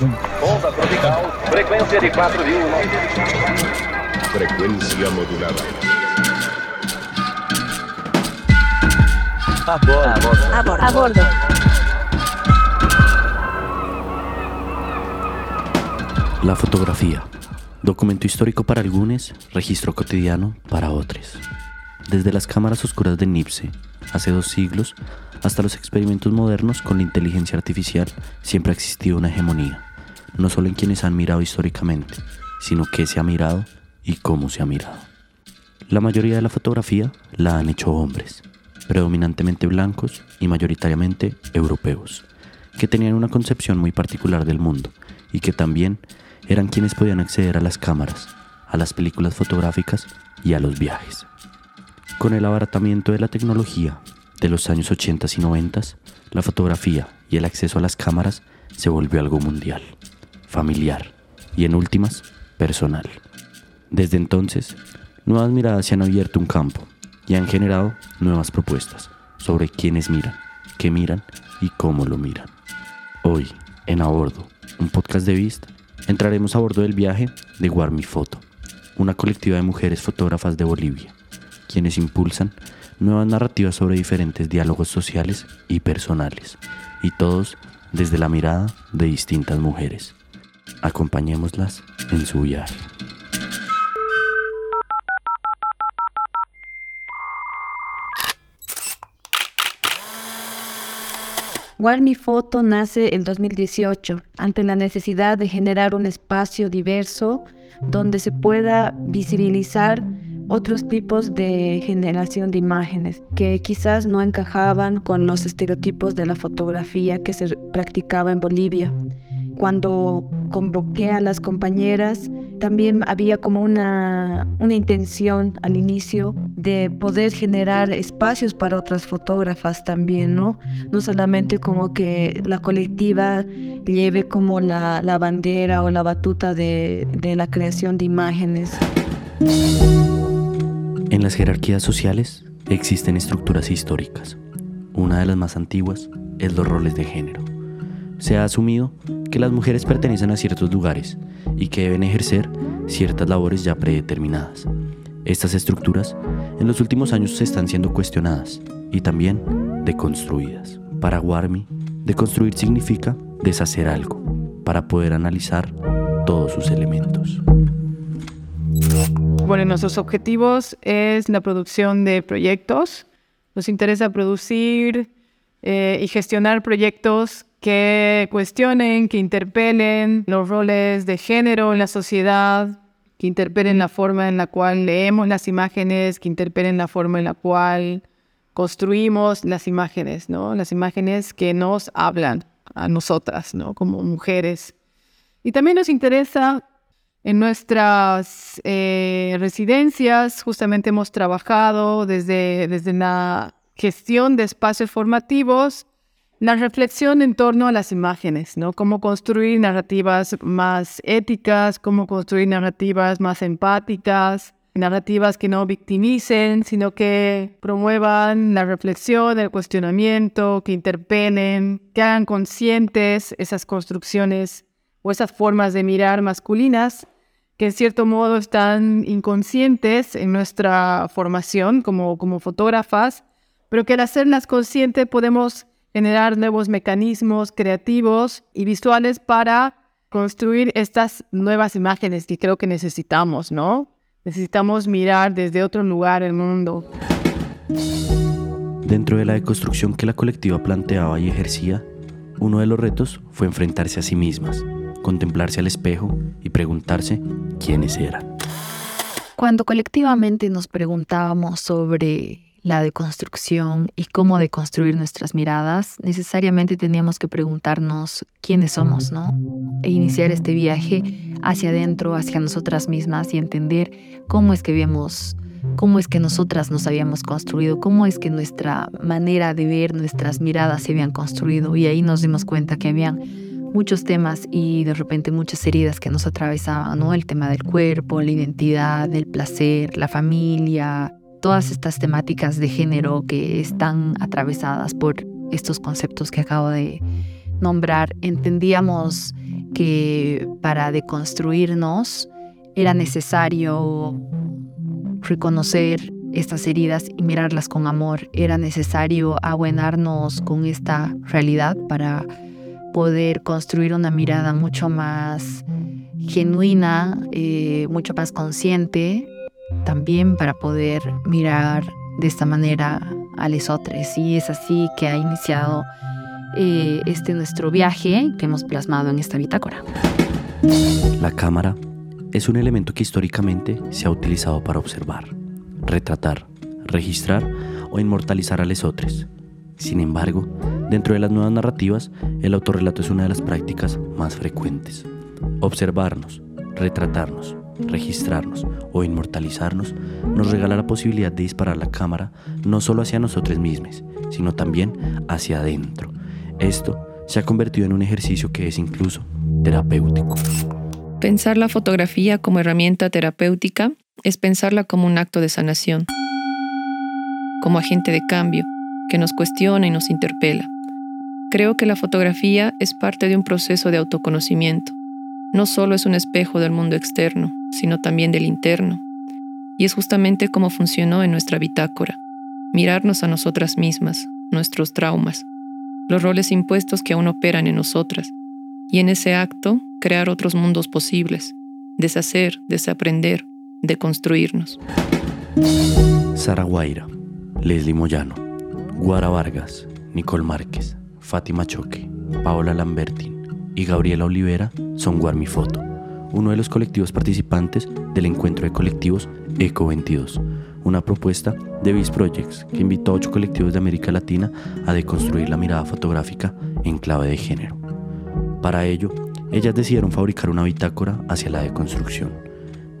Onda tropical, frecuencia de 4.000. Frecuencia modulada. A bordo. A bordo. A bordo. La fotografía. Documento histórico para algunos, registro cotidiano para otros. Desde las cámaras oscuras de Nipse, hace dos siglos, hasta los experimentos modernos con la inteligencia artificial, siempre ha existido una hegemonía, no solo en quienes han mirado históricamente, sino qué se ha mirado y cómo se ha mirado. La mayoría de la fotografía la han hecho hombres, predominantemente blancos y mayoritariamente europeos, que tenían una concepción muy particular del mundo y que también eran quienes podían acceder a las cámaras, a las películas fotográficas y a los viajes. Con el abaratamiento de la tecnología de los años 80 y 90, la fotografía y el acceso a las cámaras se volvió algo mundial, familiar y en últimas, personal. Desde entonces, nuevas miradas se han abierto un campo y han generado nuevas propuestas sobre quiénes miran, qué miran y cómo lo miran. Hoy, en A Bordo, un podcast de vista, entraremos a bordo del viaje de Warmi Foto, una colectiva de mujeres fotógrafas de Bolivia quienes impulsan nuevas narrativas sobre diferentes diálogos sociales y personales, y todos desde la mirada de distintas mujeres. Acompañémoslas en su viaje. Warmi Foto nace en 2018 ante la necesidad de generar un espacio diverso donde se pueda visibilizar otros tipos de generación de imágenes que quizás no encajaban con los estereotipos de la fotografía que se practicaba en Bolivia. Cuando convoqué a las compañeras, también había como una, una intención al inicio de poder generar espacios para otras fotógrafas también, ¿no? No solamente como que la colectiva lleve como la, la bandera o la batuta de, de la creación de imágenes. En las jerarquías sociales existen estructuras históricas. Una de las más antiguas es los roles de género. Se ha asumido que las mujeres pertenecen a ciertos lugares y que deben ejercer ciertas labores ya predeterminadas. Estas estructuras en los últimos años están siendo cuestionadas y también deconstruidas. Para Warmi, deconstruir significa deshacer algo para poder analizar todos sus elementos. Bueno, nuestros objetivos es la producción de proyectos. Nos interesa producir eh, y gestionar proyectos que cuestionen, que interpelen los roles de género en la sociedad, que interpelen la forma en la cual leemos las imágenes, que interpelen la forma en la cual construimos las imágenes, ¿no? Las imágenes que nos hablan a nosotras, ¿no? Como mujeres. Y también nos interesa en nuestras eh, residencias justamente hemos trabajado desde, desde la gestión de espacios formativos, la reflexión en torno a las imágenes, ¿no? Cómo construir narrativas más éticas, cómo construir narrativas más empáticas, narrativas que no victimicen, sino que promuevan la reflexión, el cuestionamiento, que interpelen, que hagan conscientes esas construcciones o esas formas de mirar masculinas que en cierto modo están inconscientes en nuestra formación como, como fotógrafas, pero que al hacerlas conscientes podemos generar nuevos mecanismos creativos y visuales para construir estas nuevas imágenes que creo que necesitamos, ¿no? Necesitamos mirar desde otro lugar el mundo. Dentro de la deconstrucción que la colectiva planteaba y ejercía, uno de los retos fue enfrentarse a sí mismas, contemplarse al espejo y preguntarse quiénes eran. Cuando colectivamente nos preguntábamos sobre la deconstrucción y cómo deconstruir nuestras miradas, necesariamente teníamos que preguntarnos quiénes somos, ¿no? E iniciar este viaje hacia adentro, hacia nosotras mismas y entender cómo es que habíamos, cómo es que nosotras nos habíamos construido, cómo es que nuestra manera de ver, nuestras miradas se habían construido y ahí nos dimos cuenta que habían muchos temas y de repente muchas heridas que nos atravesaban, ¿no? El tema del cuerpo, la identidad, el placer, la familia, todas estas temáticas de género que están atravesadas por estos conceptos que acabo de nombrar. Entendíamos que para deconstruirnos era necesario reconocer estas heridas y mirarlas con amor. Era necesario abuenarnos con esta realidad para poder construir una mirada mucho más genuina, eh, mucho más consciente, también para poder mirar de esta manera a lesotres. Y es así que ha iniciado eh, este nuestro viaje que hemos plasmado en esta bitácora. La cámara es un elemento que históricamente se ha utilizado para observar, retratar, registrar o inmortalizar a lesotres. Sin embargo, dentro de las nuevas narrativas, el autorrelato es una de las prácticas más frecuentes. Observarnos, retratarnos, registrarnos o inmortalizarnos nos regala la posibilidad de disparar la cámara no solo hacia nosotros mismos, sino también hacia adentro. Esto se ha convertido en un ejercicio que es incluso terapéutico. Pensar la fotografía como herramienta terapéutica es pensarla como un acto de sanación, como agente de cambio que nos cuestiona y nos interpela. Creo que la fotografía es parte de un proceso de autoconocimiento. No solo es un espejo del mundo externo, sino también del interno. Y es justamente como funcionó en nuestra bitácora. Mirarnos a nosotras mismas, nuestros traumas, los roles impuestos que aún operan en nosotras, y en ese acto crear otros mundos posibles, deshacer, desaprender, deconstruirnos. Sara Guaira, Leslie Moyano, Guara Vargas, Nicole Márquez, Fátima Choque, Paola Lambertin y Gabriela Olivera son Guarmifoto, uno de los colectivos participantes del encuentro de colectivos ECO 22, una propuesta de Viz Projects que invitó a ocho colectivos de América Latina a deconstruir la mirada fotográfica en clave de género. Para ello, ellas decidieron fabricar una bitácora hacia la deconstrucción,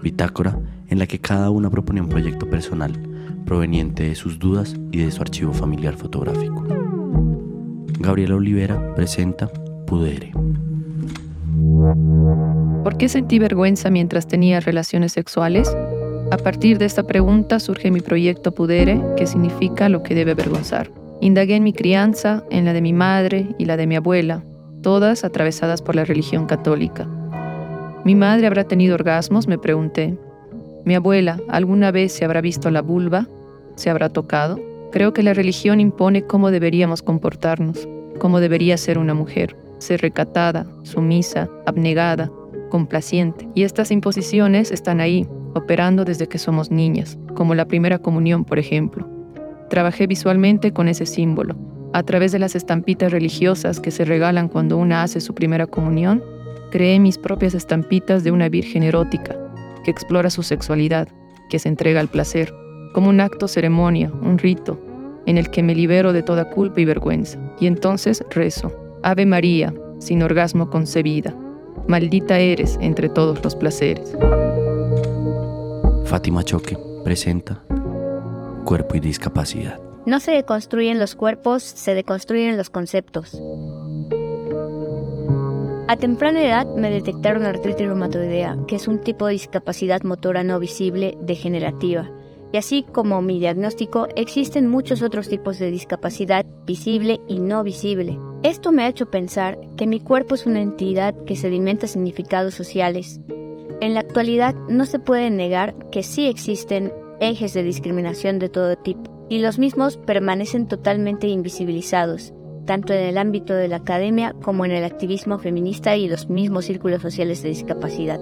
bitácora en la que cada una proponía un proyecto personal proveniente de sus dudas y de su archivo familiar fotográfico. Gabriela Olivera presenta Pudere. ¿Por qué sentí vergüenza mientras tenía relaciones sexuales? A partir de esta pregunta surge mi proyecto Pudere, que significa lo que debe avergonzar. Indagué en mi crianza, en la de mi madre y la de mi abuela, todas atravesadas por la religión católica. ¿Mi madre habrá tenido orgasmos? Me pregunté. ¿Mi abuela alguna vez se habrá visto la vulva? ¿Se habrá tocado? Creo que la religión impone cómo deberíamos comportarnos, cómo debería ser una mujer, ser recatada, sumisa, abnegada, complaciente. Y estas imposiciones están ahí, operando desde que somos niñas, como la primera comunión, por ejemplo. Trabajé visualmente con ese símbolo, a través de las estampitas religiosas que se regalan cuando una hace su primera comunión, creé mis propias estampitas de una virgen erótica que explora su sexualidad, que se entrega al placer, como un acto ceremonia, un rito, en el que me libero de toda culpa y vergüenza. Y entonces rezo, Ave María, sin orgasmo concebida, maldita eres entre todos los placeres. Fátima Choque presenta Cuerpo y Discapacidad. No se deconstruyen los cuerpos, se deconstruyen los conceptos. A temprana edad me detectaron artritis reumatoidea, que es un tipo de discapacidad motora no visible degenerativa. Y así como mi diagnóstico, existen muchos otros tipos de discapacidad visible y no visible. Esto me ha hecho pensar que mi cuerpo es una entidad que sedimenta significados sociales. En la actualidad no se puede negar que sí existen ejes de discriminación de todo tipo y los mismos permanecen totalmente invisibilizados, tanto en el ámbito de la academia como en el activismo feminista y los mismos círculos sociales de discapacidad.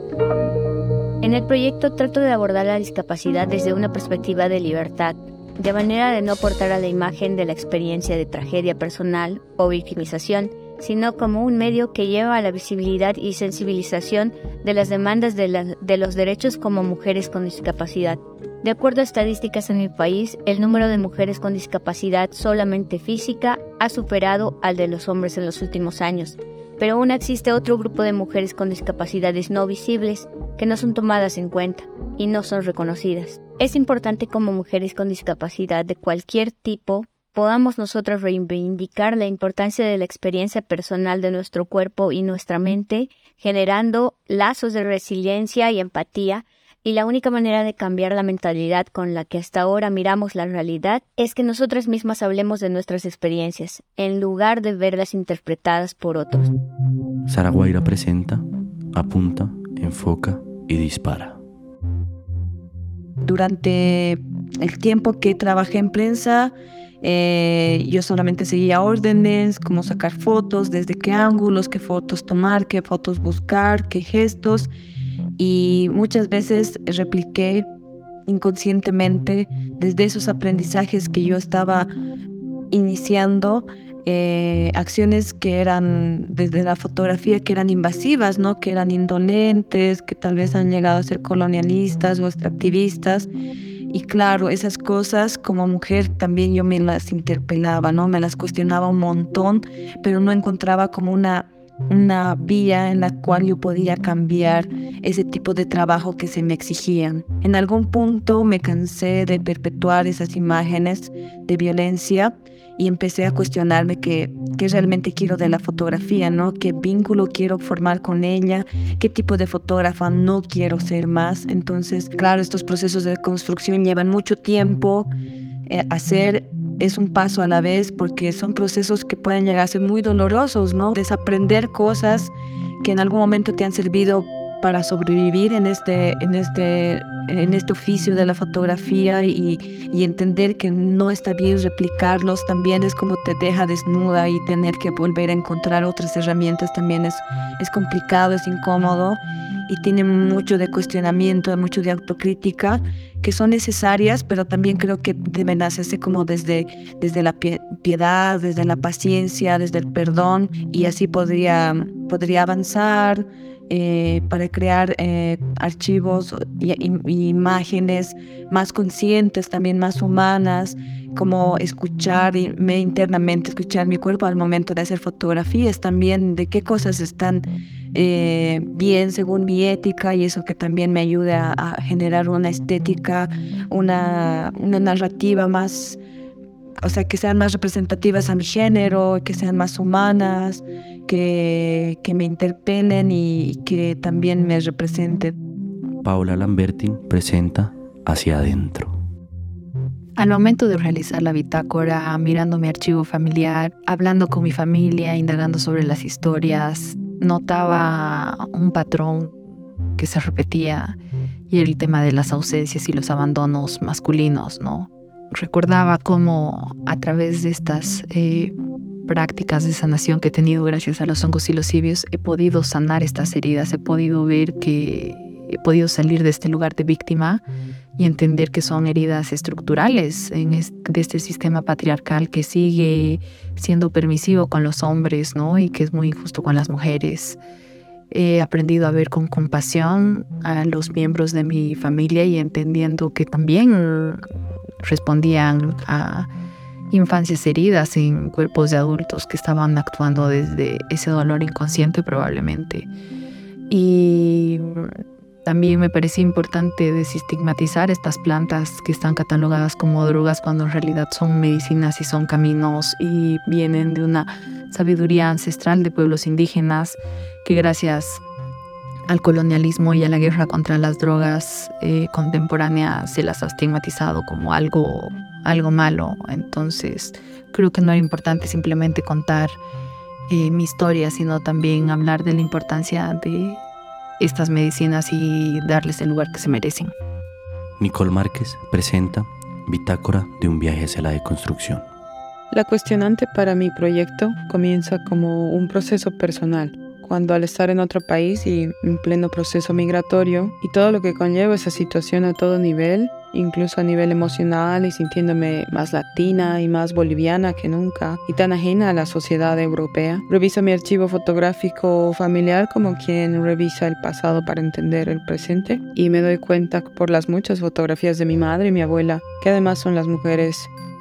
En el proyecto trato de abordar la discapacidad desde una perspectiva de libertad, de manera de no aportar a la imagen de la experiencia de tragedia personal o victimización, sino como un medio que lleva a la visibilidad y sensibilización de las demandas de, de los derechos como mujeres con discapacidad, de acuerdo a estadísticas en mi país, el número de mujeres con discapacidad solamente física ha superado al de los hombres en los últimos años, pero aún existe otro grupo de mujeres con discapacidades no visibles que no son tomadas en cuenta y no son reconocidas. Es importante como mujeres con discapacidad de cualquier tipo podamos nosotros reivindicar la importancia de la experiencia personal de nuestro cuerpo y nuestra mente, generando lazos de resiliencia y empatía y la única manera de cambiar la mentalidad con la que hasta ahora miramos la realidad es que nosotras mismas hablemos de nuestras experiencias, en lugar de verlas interpretadas por otros. Sara Guaira presenta, apunta, enfoca y dispara. Durante el tiempo que trabajé en prensa, eh, yo solamente seguía órdenes, cómo sacar fotos, desde qué ángulos, qué fotos tomar, qué fotos buscar, qué gestos. Y muchas veces repliqué inconscientemente desde esos aprendizajes que yo estaba iniciando eh, acciones que eran desde la fotografía que eran invasivas, ¿no? que eran indolentes, que tal vez han llegado a ser colonialistas o extractivistas. Y claro, esas cosas como mujer también yo me las interpelaba, ¿no? Me las cuestionaba un montón, pero no encontraba como una una vía en la cual yo podía cambiar ese tipo de trabajo que se me exigían. En algún punto me cansé de perpetuar esas imágenes de violencia y empecé a cuestionarme qué, qué realmente quiero de la fotografía, ¿no? ¿Qué vínculo quiero formar con ella? ¿Qué tipo de fotógrafa no quiero ser más? Entonces, claro, estos procesos de construcción llevan mucho tiempo. Eh, hacer es un paso a la vez porque son procesos que pueden llegar a ser muy dolorosos, ¿no? Desaprender cosas que en algún momento te han servido para sobrevivir en este, en este, en este oficio de la fotografía y, entender que no está bien replicarlos también es como te deja desnuda y tener que volver a encontrar otras herramientas también es, es complicado, es incómodo y tiene mucho de cuestionamiento, mucho de autocrítica que son necesarias, pero también creo que deben hacerse como desde, desde la piedad, desde la paciencia, desde el perdón y así podría, podría avanzar eh, para crear eh, archivos y, imágenes más conscientes, también más humanas, como escucharme internamente, escuchar mi cuerpo al momento de hacer fotografías, también de qué cosas están eh, bien según mi ética y eso que también me ayude a, generar una estética, una narrativa más o sea, que sean más representativas a mi género, que sean más humanas, que, que me interpelen y que también me representen. Paula Lambertin presenta Hacia Adentro. Al momento de realizar la bitácora, mirando mi archivo familiar, hablando con mi familia, indagando sobre las historias, notaba un patrón que se repetía y el tema de las ausencias y los abandonos masculinos, ¿no? Recordaba cómo a través de estas eh, prácticas de sanación que he tenido gracias a los hongos y los cibios, he podido sanar estas heridas, he podido ver que he podido salir de este lugar de víctima y entender que son heridas estructurales en de este sistema patriarcal que sigue siendo permisivo con los hombres, ¿no? Y que es muy injusto con las mujeres. He aprendido a ver con compasión a los miembros de mi familia y entendiendo que también respondían a infancias heridas en cuerpos de adultos que estaban actuando desde ese dolor inconsciente probablemente. Y también me parecía importante desestigmatizar estas plantas que están catalogadas como drogas cuando en realidad son medicinas y son caminos y vienen de una sabiduría ancestral de pueblos indígenas que gracias al colonialismo y a la guerra contra las drogas eh, contemporáneas se las ha estigmatizado como algo, algo malo. Entonces, creo que no era importante simplemente contar eh, mi historia, sino también hablar de la importancia de estas medicinas y darles el lugar que se merecen. Nicole Márquez presenta Bitácora de un viaje hacia la deconstrucción. La cuestionante para mi proyecto comienza como un proceso personal cuando al estar en otro país y en pleno proceso migratorio y todo lo que conlleva esa situación a todo nivel, incluso a nivel emocional y sintiéndome más latina y más boliviana que nunca y tan ajena a la sociedad europea. Reviso mi archivo fotográfico familiar como quien revisa el pasado para entender el presente y me doy cuenta por las muchas fotografías de mi madre y mi abuela, que además son las mujeres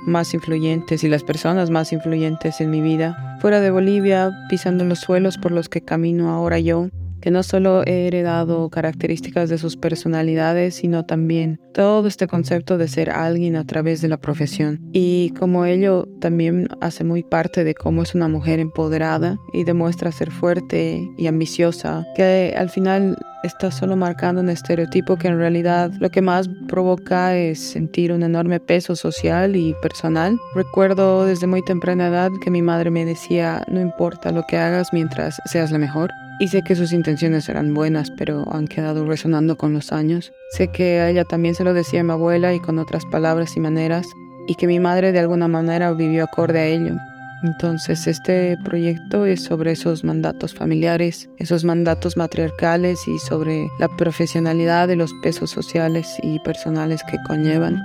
más influyentes y las personas más influyentes en mi vida. Fuera de Bolivia, pisando los suelos por los que camino ahora yo, que no solo he heredado características de sus personalidades, sino también todo este concepto de ser alguien a través de la profesión. Y como ello también hace muy parte de cómo es una mujer empoderada y demuestra ser fuerte y ambiciosa, que al final está solo marcando un estereotipo que en realidad lo que más provoca es sentir un enorme peso social y personal. Recuerdo desde muy temprana edad que mi madre me decía, no importa lo que hagas mientras seas la mejor. Y sé que sus intenciones eran buenas, pero han quedado resonando con los años. Sé que a ella también se lo decía mi abuela y con otras palabras y maneras, y que mi madre de alguna manera vivió acorde a ello. Entonces este proyecto es sobre esos mandatos familiares, esos mandatos matriarcales y sobre la profesionalidad de los pesos sociales y personales que conllevan.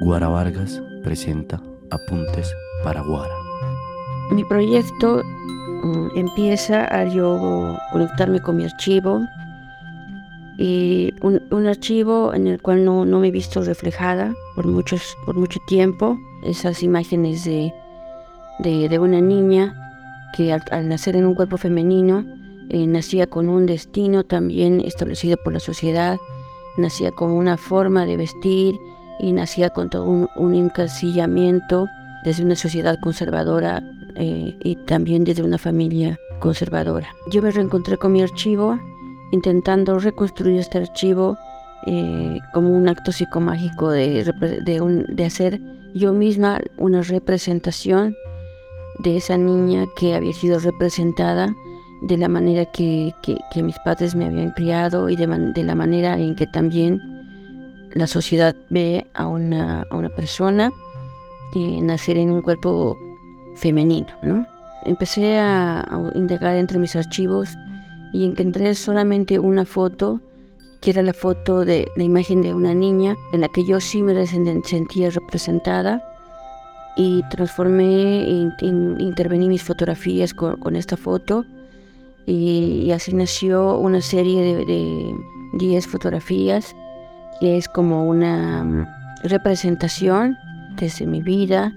Guara Vargas presenta Apuntes para Guara. Mi proyecto empieza al yo conectarme con mi archivo y un, archivo en el cual no, no, me he visto reflejada por, muchos, por mucho tiempo. Esas imágenes de, de, una niña que al, nacer en un cuerpo femenino eh, nacía con un destino también establecido por la sociedad, nacía con una forma de vestir y nacía con todo un, un encasillamiento desde una sociedad conservadora eh, y también desde una familia conservadora. Yo me reencontré con mi archivo intentando reconstruir este archivo eh, como un acto psicomágico de, de, hacer yo misma una representación de esa niña que había sido representada de la manera que, mis padres me habían criado y de, la manera en que también la sociedad ve a una, a una persona eh, nacer en un cuerpo femenino. ¿no? Empecé a, a indagar entre mis archivos y encontré solamente una foto, que era la foto de la imagen de una niña en la que yo sí me sentía representada y transformé, e intervení mis fotografías con, esta foto y, así nació una serie de 10 fotografías que es como una mm, representación desde mi vida,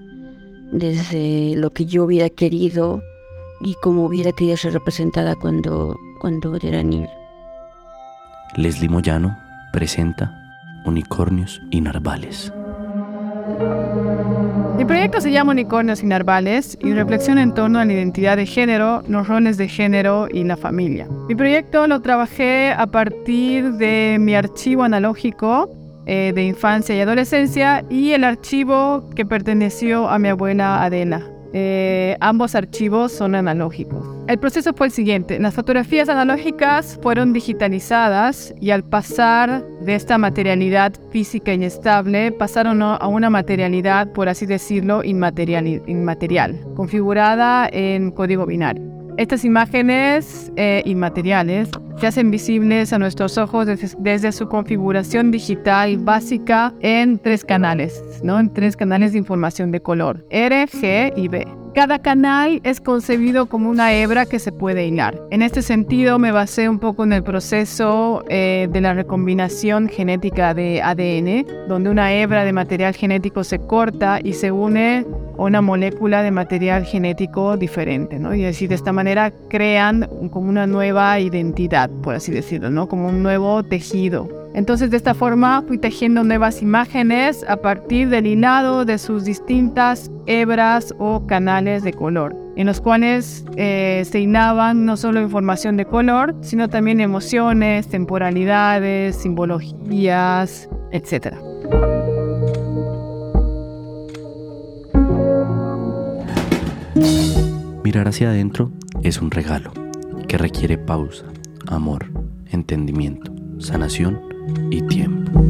desde lo que yo hubiera querido y cómo hubiera querido ser representada cuando cuando era niño. Leslie Moyano presenta Unicornios y Narvales. Mi proyecto se llama Unicornios y Narvales y reflexiona en torno a la identidad de género, los roles de género y la familia. Mi proyecto lo trabajé a partir de mi archivo analógico eh, de infancia y adolescencia y el archivo que perteneció a mi abuela Adela. Eh, ambos archivos son analógicos. El proceso fue el siguiente. Las fotografías analógicas fueron digitalizadas y al pasar de esta materialidad física inestable pasaron a una materialidad, por así decirlo, inmaterial, inmaterial configurada en código binario. Estas imágenes eh, inmateriales se hacen visibles a nuestros ojos desde, su configuración digital básica en tres canales, ¿no? en tres canales de información de color, R, G y B. Cada canal es concebido como una hebra que se puede hilar. En este sentido, me basé un poco en el proceso eh, de la recombinación genética de ADN, donde una hebra de material genético se corta y se une a una molécula de material genético diferente, ¿no? Y así de esta manera crean como una nueva identidad, por así decirlo. Como un nuevo tejido. Entonces de esta forma fui tejiendo nuevas imágenes a partir del hilado de sus distintas hebras o canales de color, en los cuales eh, se hilaban no solo información de color, sino también emociones, temporalidades, simbologías, etc. Mirar hacia adentro es un regalo que requiere pausa, amor, entendimiento, sanación y tiempo.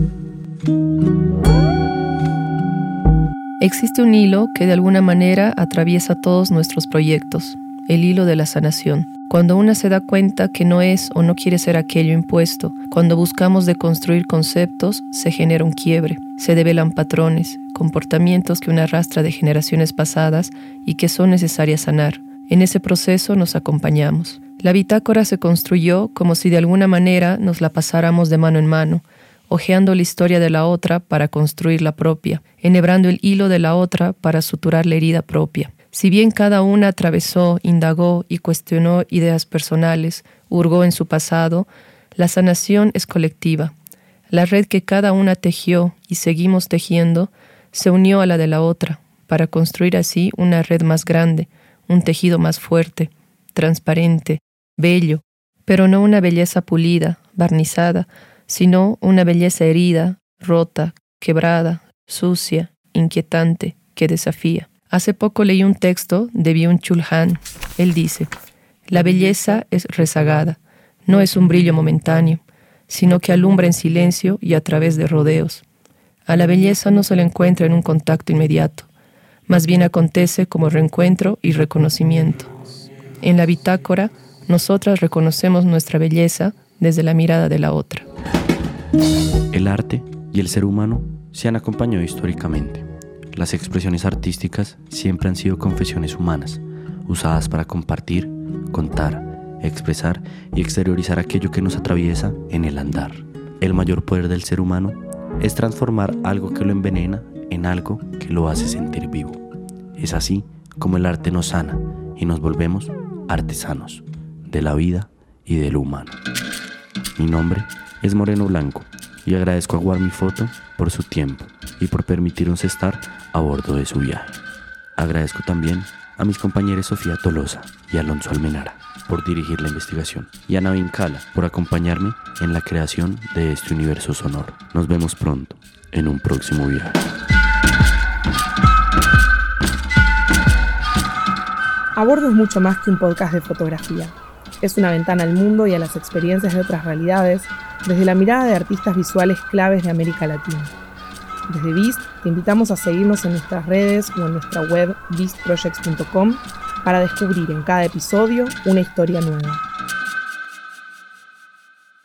Existe un hilo que de alguna manera atraviesa todos nuestros proyectos, el hilo de la sanación. Cuando una se da cuenta que no es o no quiere ser aquello impuesto, cuando buscamos deconstruir conceptos, se genera un quiebre, se develan patrones, comportamientos que una arrastra de generaciones pasadas y que son necesarias sanar. En ese proceso nos acompañamos. La bitácora se construyó como si de alguna manera nos la pasáramos de mano en mano, hojeando la historia de la otra para construir la propia, enhebrando el hilo de la otra para suturar la herida propia. Si bien cada una atravesó, indagó y cuestionó ideas personales, hurgó en su pasado, la sanación es colectiva. La red que cada una tejió y seguimos tejiendo se unió a la de la otra, para construir así una red más grande, un tejido más fuerte, transparente, bello, pero no una belleza pulida, barnizada, sino una belleza herida, rota, quebrada, sucia, inquietante, que desafía. Hace poco leí un texto de Byung-Chul Han. Él dice, la belleza es rezagada, no es un brillo momentáneo, sino que alumbra en silencio y a través de rodeos. A la belleza no se la encuentra en un contacto inmediato, más bien acontece como reencuentro y reconocimiento. En la bitácora, nosotras reconocemos nuestra belleza desde la mirada de la otra. El arte y el ser humano se han acompañado históricamente. Las expresiones artísticas siempre han sido confesiones humanas, usadas para compartir, contar, expresar y exteriorizar aquello que nos atraviesa en el andar. El mayor poder del ser humano es transformar algo que lo envenena en algo que lo hace sentir vivo. Es así como el arte nos sana y nos volvemos artesanos de la vida y de lo humano. Mi nombre es Moreno Blanco y agradezco a Warmi Foto por su tiempo y por permitirnos estar a bordo de su viaje. Agradezco también a mis compañeros Sofía Tolosa y Alonso Almenara por dirigir la investigación y a Navin Kala por acompañarme en la creación de este universo sonoro. Nos vemos pronto en un próximo viaje. A bordo es mucho más que un podcast de fotografía. Es una ventana al mundo y a las experiencias de otras realidades desde la mirada de artistas visuales claves de América Latina. Desde Beast te invitamos a seguirnos en nuestras redes o en nuestra web beastprojects.com para descubrir en cada episodio una historia nueva.